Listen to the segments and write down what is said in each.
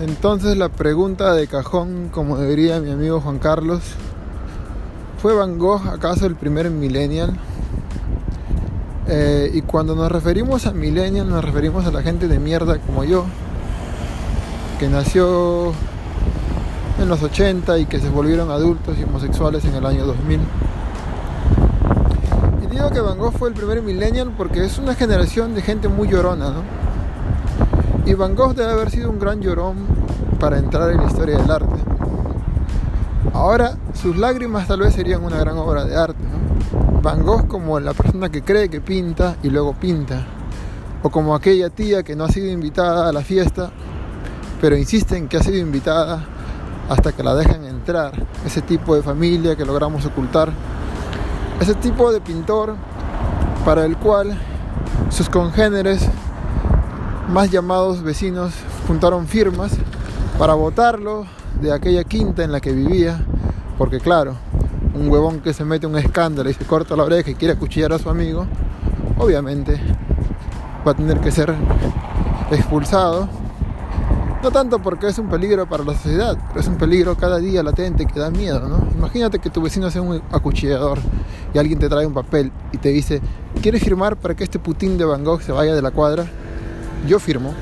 Entonces la pregunta de cajón, como diría mi amigo Juan Carlos, ¿fue Van Gogh acaso el primer millennial? Eh, y cuando nos referimos a millennial nos referimos a la gente de mierda como yo, que nació en los 80 y que se volvieron adultos y homosexuales en el año 2000. Y digo que Van Gogh fue el primer millennial porque es una generación de gente muy llorona, ¿no? Y Van Gogh debe haber sido un gran llorón para entrar en la historia del arte. Ahora, sus lágrimas tal vez serían una gran obra de arte. Van Gogh como la persona que cree que pinta y luego pinta. O como aquella tía que no ha sido invitada a la fiesta, pero insiste en que ha sido invitada hasta que la dejan entrar. Ese tipo de familia que logramos ocultar. Ese tipo de pintor para el cual sus congéneres más llamados vecinos juntaron firmas para votarlo de aquella quinta en la que vivía, porque claro, un huevón que se mete un escándalo y se corta la oreja y quiere acuchillar a su amigo, obviamente va a tener que ser expulsado. No tanto porque es un peligro para la sociedad, pero es un peligro cada día latente que da miedo, ¿no? Imagínate que tu vecino sea un acuchillador y alguien te trae un papel y te dice, ¿quieres firmar para que este putín de Van Gogh se vaya de la cuadra? Yo firmo.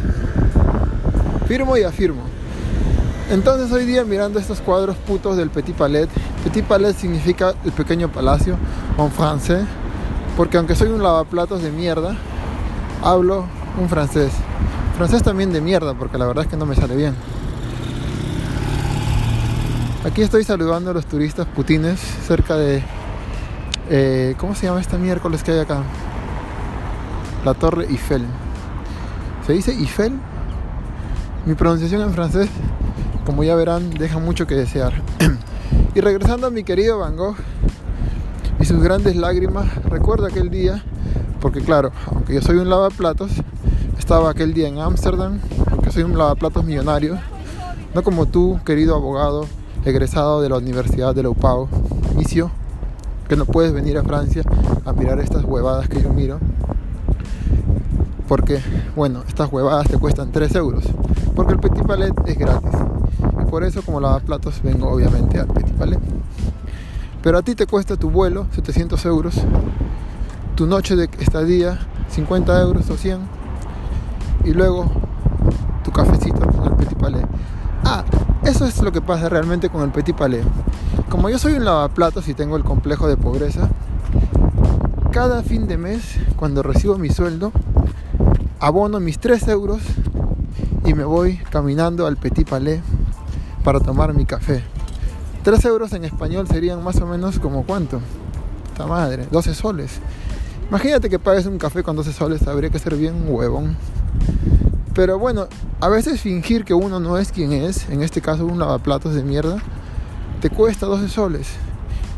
Firmo y afirmo. Entonces hoy día mirando estos cuadros putos del Petit Palais, Petit Palais significa el pequeño palacio en francés, porque aunque soy un lavaplatos de mierda, hablo un francés. Francés también de mierda, porque la verdad es que no me sale bien. Aquí estoy saludando a los turistas putines cerca de... Eh, ¿Cómo se llama esta miércoles que hay acá? La Torre Eiffel. Se dice Eiffel. Mi pronunciación en francés, como ya verán, deja mucho que desear. y regresando a mi querido Van Gogh y sus grandes lágrimas, recuerdo aquel día, porque claro, aunque yo soy un lavaplatos, estaba aquel día en Ámsterdam, porque soy un lavaplatos millonario, no como tú, querido abogado, egresado de la Universidad de la UPAO, inicio, que no puedes venir a Francia a mirar estas huevadas que yo miro porque, bueno, estas huevadas te cuestan 3 euros. Porque el Petit Palais es gratis. Por eso, como platos vengo obviamente al Petit Palais. Pero a ti te cuesta tu vuelo 700 euros, tu noche de estadía 50 euros o 100, y luego tu cafecito en el Petit Palais. Ah, eso es lo que pasa realmente con el Petit Palais. Como yo soy un lavaplatos y tengo el complejo de pobreza, cada fin de mes, cuando recibo mi sueldo, abono mis 3 euros y me voy caminando al Petit Palais para tomar mi café. 3 euros en español serían más o menos como cuánto. Esta madre, 12 soles. Imagínate que pagues un café con 12 soles, habría que ser bien huevón. Pero bueno, a veces fingir que uno no es quien es, en este caso un lavaplatos de mierda, te cuesta 12 soles.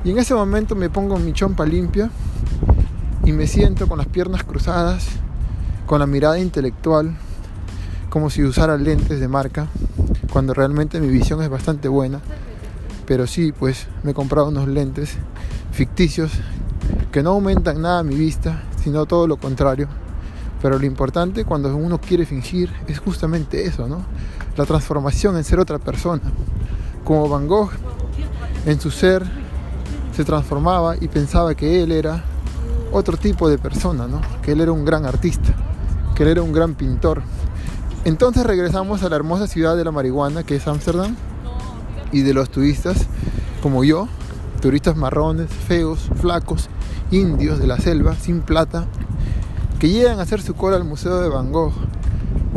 Y en ese momento me pongo mi chompa limpia y me siento con las piernas cruzadas con la mirada intelectual, como si usara lentes de marca, cuando realmente mi visión es bastante buena. Pero sí, pues me he comprado unos lentes ficticios que no aumentan nada mi vista, sino todo lo contrario. Pero lo importante cuando uno quiere fingir es justamente eso, ¿no? La transformación en ser otra persona. Como Van Gogh en su ser se transformaba y pensaba que él era otro tipo de persona, ¿no? Que él era un gran artista que él era un gran pintor. Entonces regresamos a la hermosa ciudad de la marihuana que es Ámsterdam y de los turistas como yo, turistas marrones, feos, flacos, indios de la selva, sin plata, que llegan a hacer su cola al Museo de Van Gogh.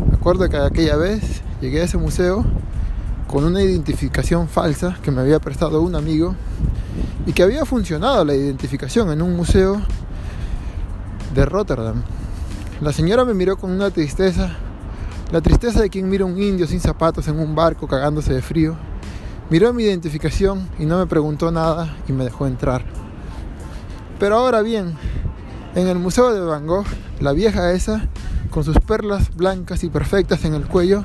Me acuerdo que aquella vez llegué a ese museo con una identificación falsa que me había prestado un amigo y que había funcionado la identificación en un museo de Rotterdam. La señora me miró con una tristeza, la tristeza de quien mira un indio sin zapatos en un barco cagándose de frío. Miró mi identificación y no me preguntó nada y me dejó entrar. Pero ahora bien, en el Museo de Van Gogh, la vieja esa, con sus perlas blancas y perfectas en el cuello,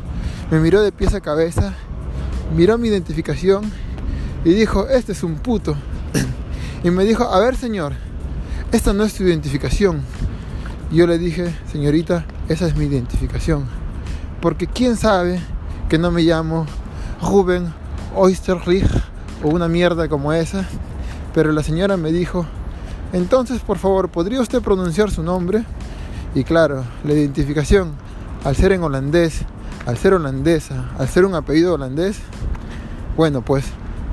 me miró de pies a cabeza, miró mi identificación y dijo, este es un puto. y me dijo, a ver señor, esta no es tu identificación, yo le dije, señorita, esa es mi identificación. Porque quién sabe que no me llamo Ruben Oysterrich o una mierda como esa. Pero la señora me dijo, entonces por favor, ¿podría usted pronunciar su nombre? Y claro, la identificación, al ser en holandés, al ser holandesa, al ser un apellido holandés, bueno, pues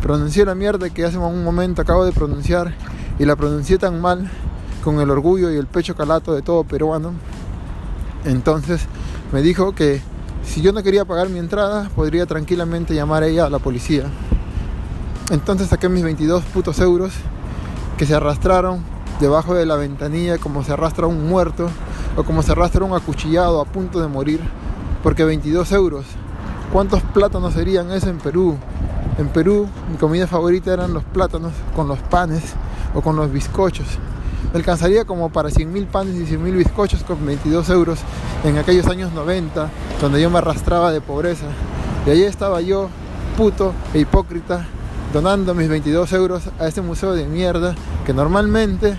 pronuncié la mierda que hace un momento acabo de pronunciar y la pronuncié tan mal con el orgullo y el pecho calato de todo peruano. Entonces me dijo que si yo no quería pagar mi entrada, podría tranquilamente llamar a ella a la policía. Entonces saqué mis 22 putos euros que se arrastraron debajo de la ventanilla como se arrastra un muerto o como se arrastra un acuchillado a punto de morir. Porque 22 euros, ¿cuántos plátanos serían eso en Perú? En Perú mi comida favorita eran los plátanos con los panes o con los bizcochos. Me alcanzaría como para 100.000 panes y 100.000 bizcochos con 22 euros en aquellos años 90, donde yo me arrastraba de pobreza. Y allí estaba yo, puto e hipócrita, donando mis 22 euros a ese museo de mierda que normalmente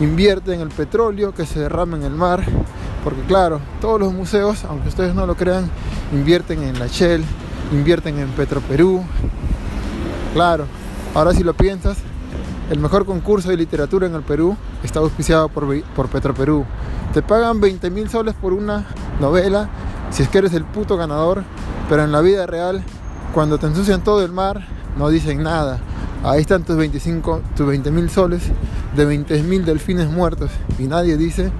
invierte en el petróleo que se derrama en el mar. Porque claro, todos los museos, aunque ustedes no lo crean, invierten en la Shell, invierten en Petroperú. Claro, ahora si lo piensas, el mejor concurso de literatura en el Perú está auspiciado por, por Petroperú. Te pagan 20 mil soles por una novela si es que eres el puto ganador, pero en la vida real, cuando te ensucian todo el mar, no dicen nada. Ahí están tus 25, tus 20 mil soles de 20 mil delfines muertos y nadie dice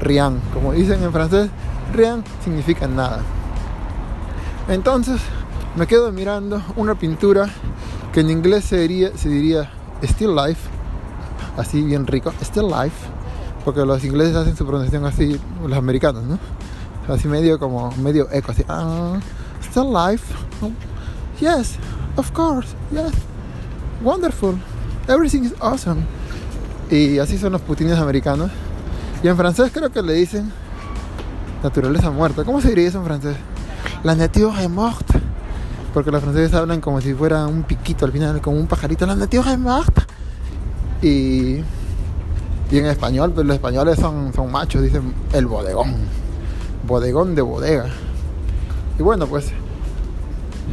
rien. Como dicen en francés, rien significa nada. Entonces me quedo mirando una pintura que en inglés se diría, se diría Still Life, así bien rico, Still Life, porque los ingleses hacen su pronunciación así, los americanos, ¿no? Así medio como, medio eco, así, ah, Still Life, yes, of course, yes, wonderful, everything is awesome. Y así son los putines americanos. Y en francés creo que le dicen naturaleza muerta. ¿Cómo se diría eso en francés? La nature est morte. Porque los franceses hablan como si fuera un piquito al final, como un pajarito. La morte. Y, y en español, pues los españoles son, son machos, dicen el bodegón. Bodegón de bodega. Y bueno, pues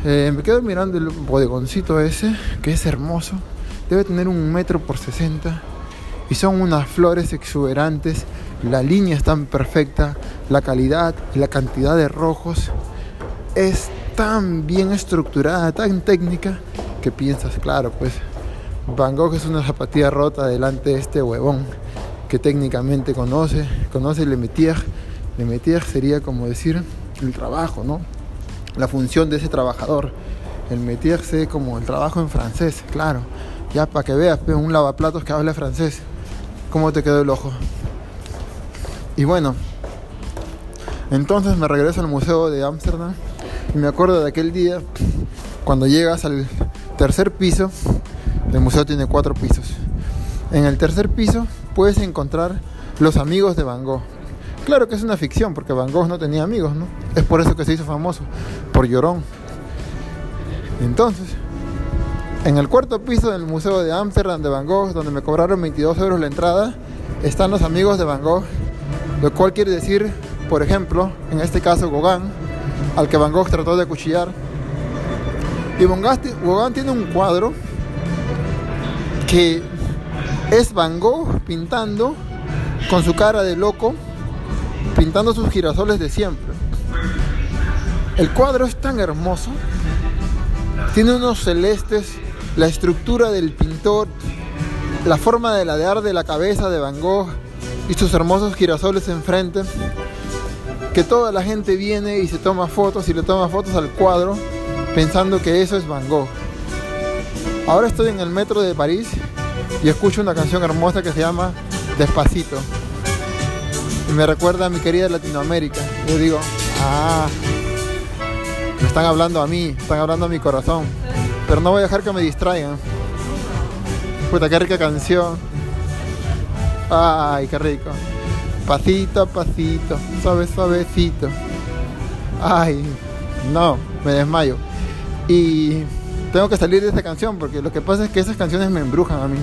eh, me quedo mirando el bodegoncito ese, que es hermoso. Debe tener un metro por 60. Y son unas flores exuberantes. La línea es tan perfecta. La calidad la cantidad de rojos es tan bien estructurada, tan técnica, que piensas, claro, pues Van Gogh es una zapatilla rota delante de este huevón que técnicamente conoce, conoce Le Métier. Le Métier sería como decir el trabajo, ¿no? La función de ese trabajador. El métier sé como el trabajo en francés, claro. Ya para que veas, pues, un lavaplatos que habla francés. ¿Cómo te quedó el ojo? Y bueno, entonces me regreso al museo de Ámsterdam y me acuerdo de aquel día cuando llegas al tercer piso. El museo tiene cuatro pisos. En el tercer piso puedes encontrar los amigos de Van Gogh. Claro que es una ficción porque Van Gogh no tenía amigos, ¿no? Es por eso que se hizo famoso, por llorón. Entonces, en el cuarto piso del Museo de Ámsterdam de Van Gogh, donde me cobraron 22 euros la entrada, están los amigos de Van Gogh, lo cual quiere decir, por ejemplo, en este caso Gauguin, al que Van Gogh trató de acuchillar. Y Gauguin tiene un cuadro que es Van Gogh pintando con su cara de loco pintando sus girasoles de siempre. El cuadro es tan hermoso, tiene unos celestes, la estructura del pintor, la forma de ladear de la cabeza de Van Gogh y sus hermosos girasoles enfrente, que toda la gente viene y se toma fotos y le toma fotos al cuadro pensando que eso es Van Gogh. Ahora estoy en el metro de París y escucho una canción hermosa que se llama Despacito y me recuerda a mi querida Latinoamérica. Yo digo, ah, me están hablando a mí, están hablando a mi corazón. Pero no voy a dejar que me distraigan. Puta, qué rica canción. Ay, qué rico. Pasito a pasito, suave, suavecito. Ay, no, me desmayo. Y tengo que salir de esta canción porque lo que pasa es que esas canciones me embrujan a mí.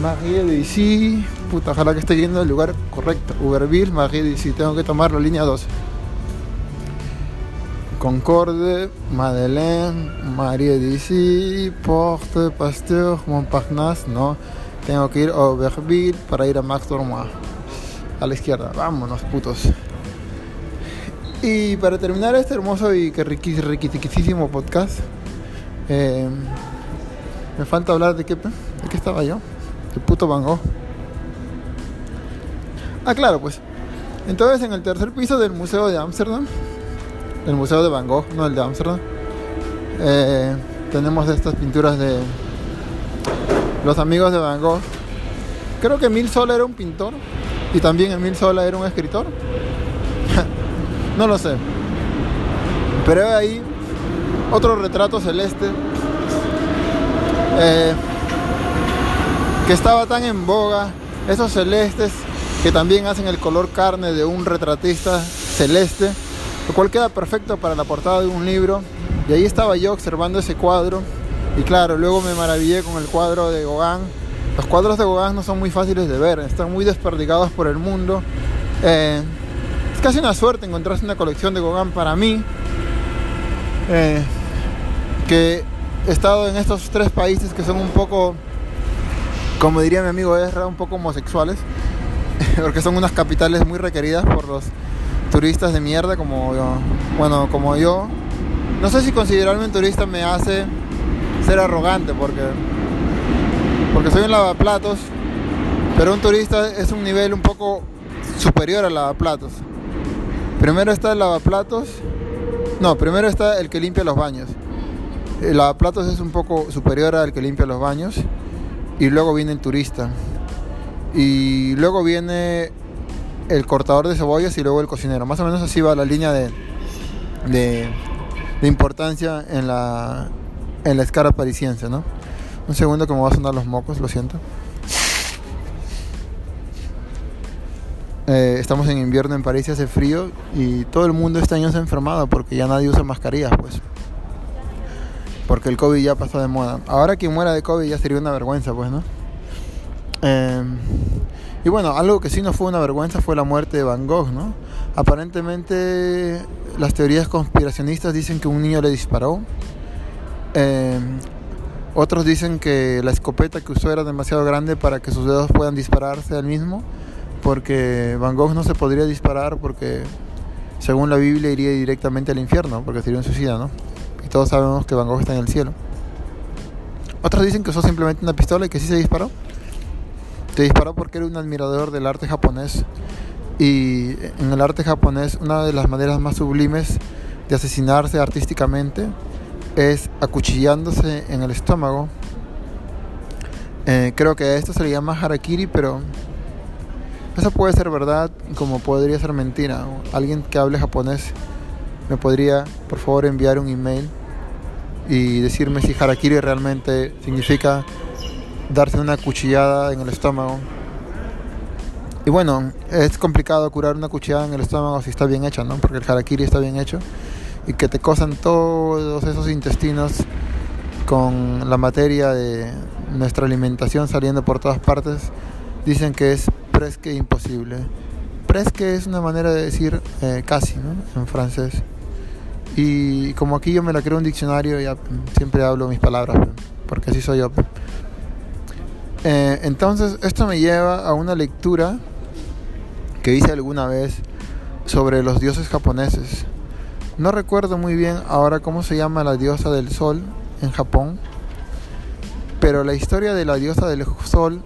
Marie de puta, ojalá que esté yendo al lugar correcto. Uberville, Marie de tengo que tomar la línea 2. Concorde, Madeleine, Marie d'ici, Porte, Pasteur, Montparnasse, no. Tengo que ir a Auberville para ir a Max Dormois. A la izquierda, vámonos, putos. Y para terminar este hermoso y que riquísimo podcast, eh, me falta hablar de qué, de qué estaba yo. El puto Van Gogh. Ah, claro, pues. Entonces, en el tercer piso del Museo de Ámsterdam, el Museo de Van Gogh, no el de Ámsterdam, eh, tenemos estas pinturas de los amigos de Van Gogh. Creo que Mil Sola era un pintor y también Emil Sola era un escritor. no lo sé. Pero ahí otro retrato celeste eh, que estaba tan en boga. Esos celestes que también hacen el color carne de un retratista celeste, lo cual queda perfecto para la portada de un libro. Y ahí estaba yo observando ese cuadro. Y claro, luego me maravillé con el cuadro de Gauguin los cuadros de Gauguin no son muy fáciles de ver, están muy desperdigados por el mundo. Eh, es casi una suerte encontrarse una colección de Gauguin para mí, eh, que he estado en estos tres países que son un poco, como diría mi amigo Ezra, un poco homosexuales, porque son unas capitales muy requeridas por los turistas de mierda como yo. Bueno, como yo. No sé si considerarme un turista me hace ser arrogante, porque porque soy un lavaplatos, pero un turista es un nivel un poco superior al lavaplatos. Primero está el lavaplatos, no, primero está el que limpia los baños. El lavaplatos es un poco superior al que limpia los baños y luego viene el turista. Y luego viene el cortador de cebollas y luego el cocinero. Más o menos así va la línea de, de, importancia en la, en la escala parisiense, ¿no? Un segundo que me va a sonar los mocos, lo siento. Eh, estamos en invierno en París y hace frío y todo el mundo este año se ha enfermado porque ya nadie usa mascarillas, pues. Porque el COVID ya pasó de moda. Ahora quien muera de COVID ya sería una vergüenza, pues, ¿no? Eh, y bueno, algo que sí no fue una vergüenza fue la muerte de Van Gogh, ¿no? Aparentemente las teorías conspiracionistas dicen que un niño le disparó. Eh, otros dicen que la escopeta que usó era demasiado grande para que sus dedos puedan dispararse al mismo, porque Van Gogh no se podría disparar porque según la Biblia iría directamente al infierno, porque sería un suicida, ¿no? Y todos sabemos que Van Gogh está en el cielo. Otros dicen que usó simplemente una pistola y que sí se disparó. Se disparó porque era un admirador del arte japonés. Y en el arte japonés una de las maneras más sublimes de asesinarse artísticamente es acuchillándose en el estómago. Eh, creo que esto se le llama harakiri, pero eso puede ser verdad como podría ser mentira. Alguien que hable japonés me podría, por favor, enviar un email y decirme si harakiri realmente significa darse una cuchillada en el estómago. Y bueno, es complicado curar una cuchillada en el estómago si está bien hecha, ¿no? Porque el harakiri está bien hecho y que te cosan todos esos intestinos con la materia de nuestra alimentación saliendo por todas partes, dicen que es presque imposible. Presque es una manera de decir eh, casi, ¿no? En francés. Y como aquí yo me la creo un diccionario, ya siempre hablo mis palabras, porque así soy yo. Eh, entonces, esto me lleva a una lectura que hice alguna vez sobre los dioses japoneses. No recuerdo muy bien ahora cómo se llama la diosa del sol en Japón, pero la historia de la diosa del sol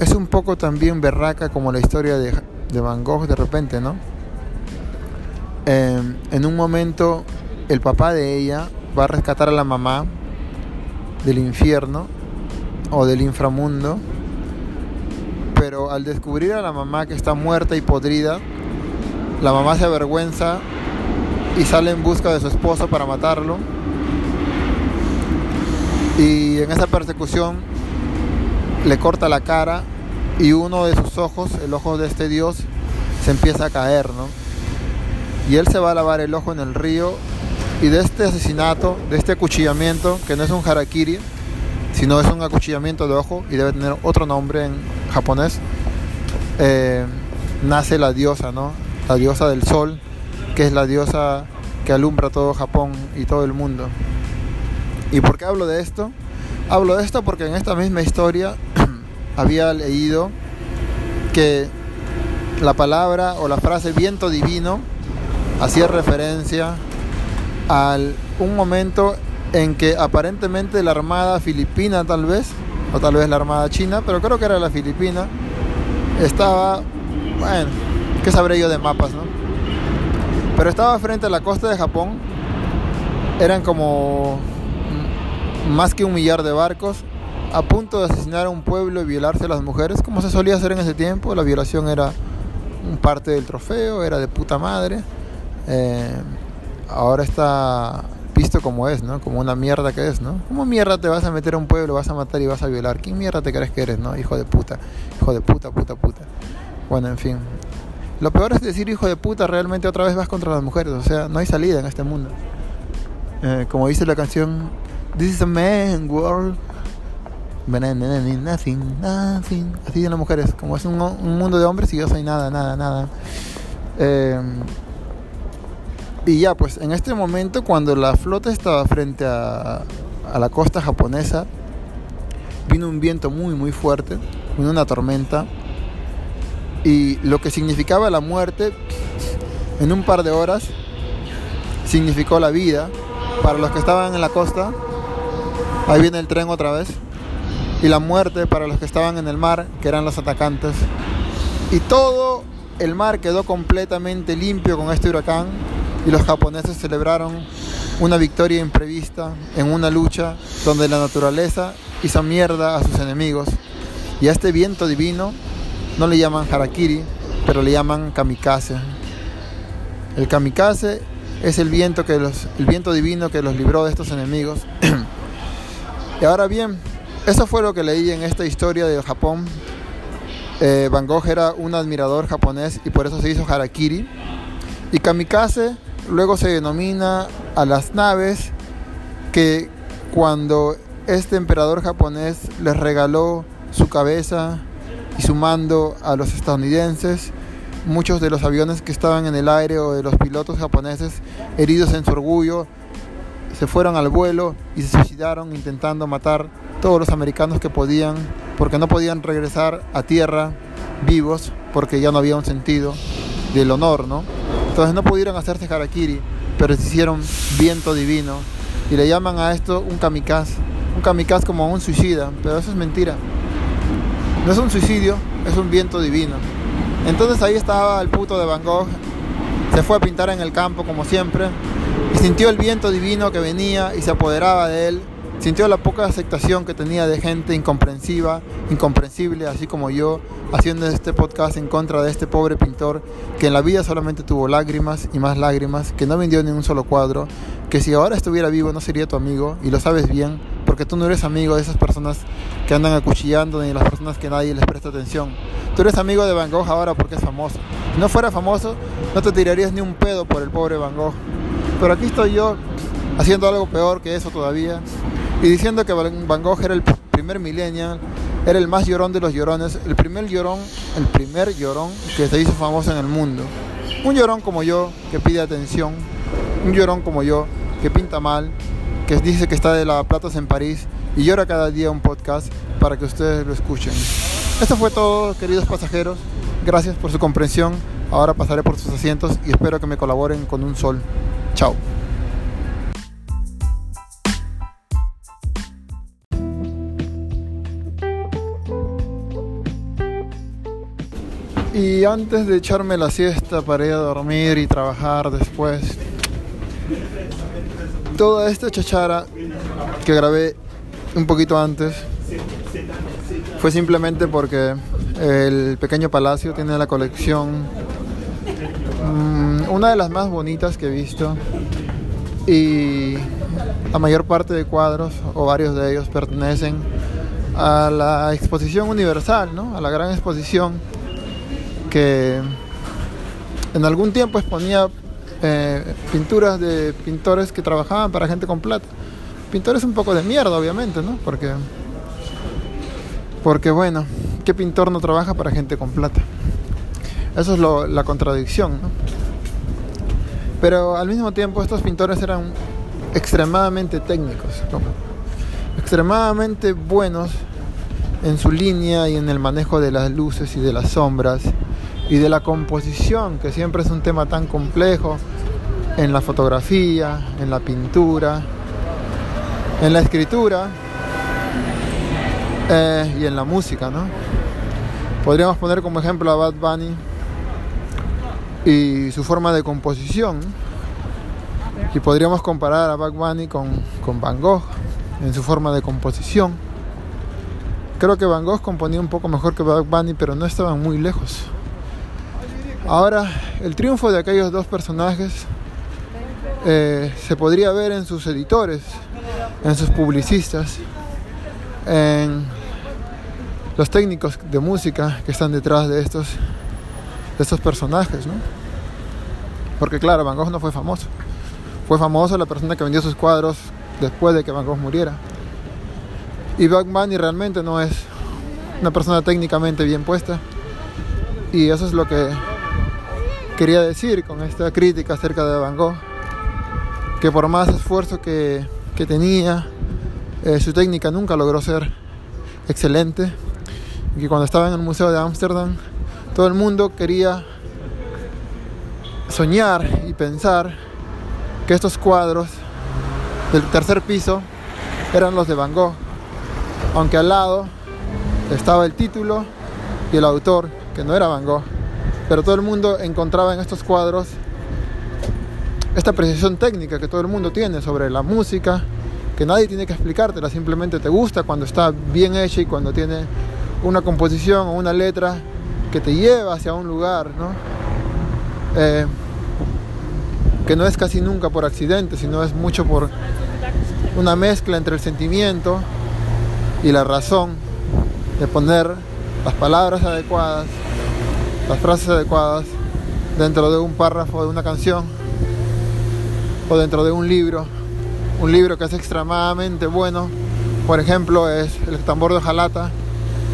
es un poco también berraca como la historia de, Van Gogh de repente, ¿no? Em, en un momento el papá de ella va a rescatar a la mamá del infierno o del inframundo, pero al descubrir a la mamá que está muerta y podrida, la mamá se avergüenza y sale en busca de su esposo para matarlo. Y en esa persecución le corta la cara y uno de sus ojos, el ojo de este dios, se empieza a caer, ¿no? Y él se va a lavar el ojo en el río y de este asesinato, de este acuchillamiento, que no es un harakiri, sino es un acuchillamiento de ojo y debe tener otro nombre en japonés, eh, nace la diosa, ¿no? La diosa del sol, que es la diosa que alumbra todo Japón y todo el mundo. ¿Y por qué hablo de esto? Hablo de esto porque en esta misma historia había leído que la palabra o la frase viento divino hacía referencia a un momento en que aparentemente la armada filipina tal vez, o tal vez la armada china, pero creo que era la filipina, estaba, bueno, ¿qué sabré yo de mapas, no? Pero estaba frente a la costa de Japón, eran como más que un millar de barcos, a punto de asesinar a un pueblo y violarse a las mujeres, como se solía hacer en ese tiempo, la violación era parte del trofeo, era de puta madre. Eh, ahora está visto como es, ¿no? Como una mierda que es, ¿no? ¿Cómo mierda te vas a meter a un pueblo, vas a matar y vas a violar? ¿Quién mierda te crees que eres, no? Hijo de puta, hijo de puta, puta, puta. Bueno, en fin. Lo peor es decir hijo de puta, realmente otra vez vas contra las mujeres, o sea, no hay salida en este mundo. Eh, como dice la canción, This is a man world. Nothing, nothing. Así dicen las mujeres, como es un, mundo de hombres y yo soy nada, nada, nada. Eh, y ya, pues en este momento, cuando la flota estaba frente a, la costa japonesa, vino un viento muy, muy fuerte, vino una tormenta. Y lo que significaba la muerte, en un par de horas, significó la vida para los que estaban en la costa. Ahí viene el tren otra vez. Y la muerte para los que estaban en el mar, que eran los atacantes. Y todo el mar quedó completamente limpio con este huracán y los japoneses celebraron una victoria imprevista en una lucha donde la naturaleza hizo mierda a sus enemigos. Y a este viento divino no le llaman harakiri, pero le llaman kamikaze. El kamikaze es el viento, que los, el viento divino que los libró de estos enemigos. y ahora bien, eso fue lo que leí en esta historia de Japón. Eh, Van Gogh era un admirador japonés y por eso se hizo harakiri. Y kamikaze Luego se denomina a las naves que cuando este emperador japonés les regaló su cabeza y su mando a los estadounidenses, muchos de los aviones que estaban en el aire o de los pilotos japoneses, heridos en su orgullo, se fueron al vuelo y se suicidaron intentando matar todos los americanos que podían, porque no podían regresar a tierra vivos, porque ya no había un sentido del honor, ¿no? Entonces no pudieron hacerse harakiri, pero se hicieron viento divino. Y le llaman a esto un kamikaze. Un kamikaze como un suicida, pero eso es mentira. No es un suicidio, es un viento divino. Entonces ahí estaba el puto de Van Gogh. Se fue a pintar en el campo como siempre. Y sintió el viento divino que venía y se apoderaba de él. Sintió la poca aceptación que tenía de gente incomprensiva, incomprensible, así como yo, haciendo este podcast en contra de este pobre pintor que en la vida solamente tuvo lágrimas y más lágrimas, que no vendió ni un solo cuadro, que si ahora estuviera vivo no sería tu amigo y lo sabes bien, porque tú no eres amigo de esas personas que andan acuchillando ni de las personas que nadie les presta atención. Tú eres amigo de Van Gogh ahora porque es famoso. Si no fuera famoso, no te tirarías ni un pedo por el pobre Van Gogh. Pero aquí estoy yo haciendo algo peor que eso todavía y diciendo que Van Gogh era el primer millennial era el más llorón de los llorones, el primer llorón, el primer llorón que se hizo famoso en el mundo. Un llorón como yo que pide atención, un llorón como yo que pinta mal, que dice que está de lavaplatos en París y llora cada día un podcast para que ustedes lo escuchen. Esto fue todo, queridos pasajeros. Gracias por su comprensión. Ahora pasaré por sus asientos y espero que me colaboren con un sol. Chao. Y antes de echarme la siesta para ir a dormir y trabajar después, toda esta chachara que grabé un poquito antes fue simplemente porque el pequeño palacio tiene la colección, mm, una de las más bonitas que he visto. Y la mayor parte de cuadros o varios de ellos pertenecen a la exposición universal, ¿no? a la gran exposición que en algún tiempo exponía eh, pinturas de pintores que trabajaban para gente con plata. Pintores un poco de mierda, obviamente, ¿no? Porque, porque bueno, ¿qué pintor no trabaja para gente con plata? Eso es la contradicción, ¿no? Pero al mismo tiempo estos pintores eran extremadamente técnicos, extremadamente buenos en su línea y en el manejo de las luces y de las sombras y de la composición, que siempre es un tema tan complejo en la fotografía, en la pintura, en la escritura eh, y en la música, ¿no? Podríamos poner como ejemplo a Bad Bunny y su forma de composición. Y podríamos comparar a Bad Bunny con, con Van Gogh en su forma de composición. Creo que Van Gogh componía un poco mejor que Bad Bunny, pero no estaban muy lejos. Ahora, el triunfo de aquellos dos personajes eh, se podría ver en sus editores, en sus publicistas, en los técnicos de música que están detrás de estos, de estos personajes, ¿no? Porque claro, Van Gogh no fue famoso. Fue famoso la persona que vendió sus cuadros después de que Van Gogh muriera. Y Bunny realmente no es una persona técnicamente bien puesta. Y eso es lo que quería decir con esta crítica acerca de Van Gogh. Que por más esfuerzo que, que tenía, eh, su técnica nunca logró ser excelente. Y que cuando estaba en el Museo de Ámsterdam, todo el mundo quería soñar y pensar que estos cuadros del tercer piso eran los de Van Gogh, aunque al lado estaba el título y el autor, que no era Van Gogh, pero todo el mundo encontraba en estos cuadros esta precisión técnica que todo el mundo tiene sobre la música, que nadie tiene que explicártela, simplemente te gusta cuando está bien hecha y cuando tiene una composición o una letra que te lleva hacia un lugar, ¿no? Eh, que no es casi nunca por accidente, sino es mucho por una mezcla entre el sentimiento y la razón de poner las palabras adecuadas, las frases adecuadas dentro de un párrafo de una canción o dentro de un libro, un libro que es extremadamente bueno, por ejemplo, es El tambor de Jalata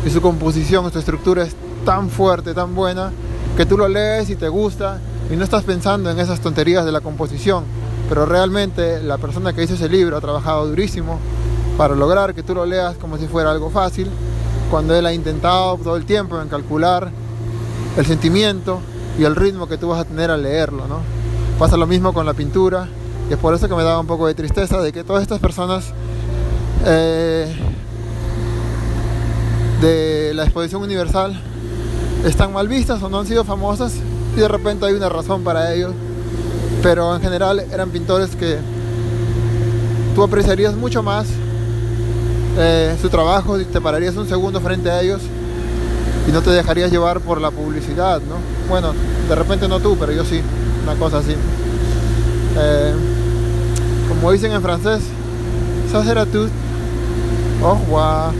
y su composición, su estructura es tan fuerte, tan buena, que tú lo lees y te gusta y no estás pensando en esas tonterías de la composición, pero realmente la persona que hizo ese libro ha trabajado durísimo para lograr que tú lo leas como si fuera algo fácil, cuando él ha intentado todo el tiempo en calcular el sentimiento y el ritmo que tú vas a tener al leerlo, ¿no? Pasa lo mismo con la pintura y es por eso que me daba un poco de tristeza de que todas estas personas eh, de la exposición universal están mal vistas o no han sido famosas y de repente hay una razón para ello. Pero en general eran pintores que tú apreciarías mucho más eh, su trabajo y te pararías un segundo frente a ellos y no te dejarías llevar por la publicidad, ¿no? Bueno, de repente no tú, pero yo sí, una cosa así. Eh, como dicen en francés, ça sera tout. Au revoir.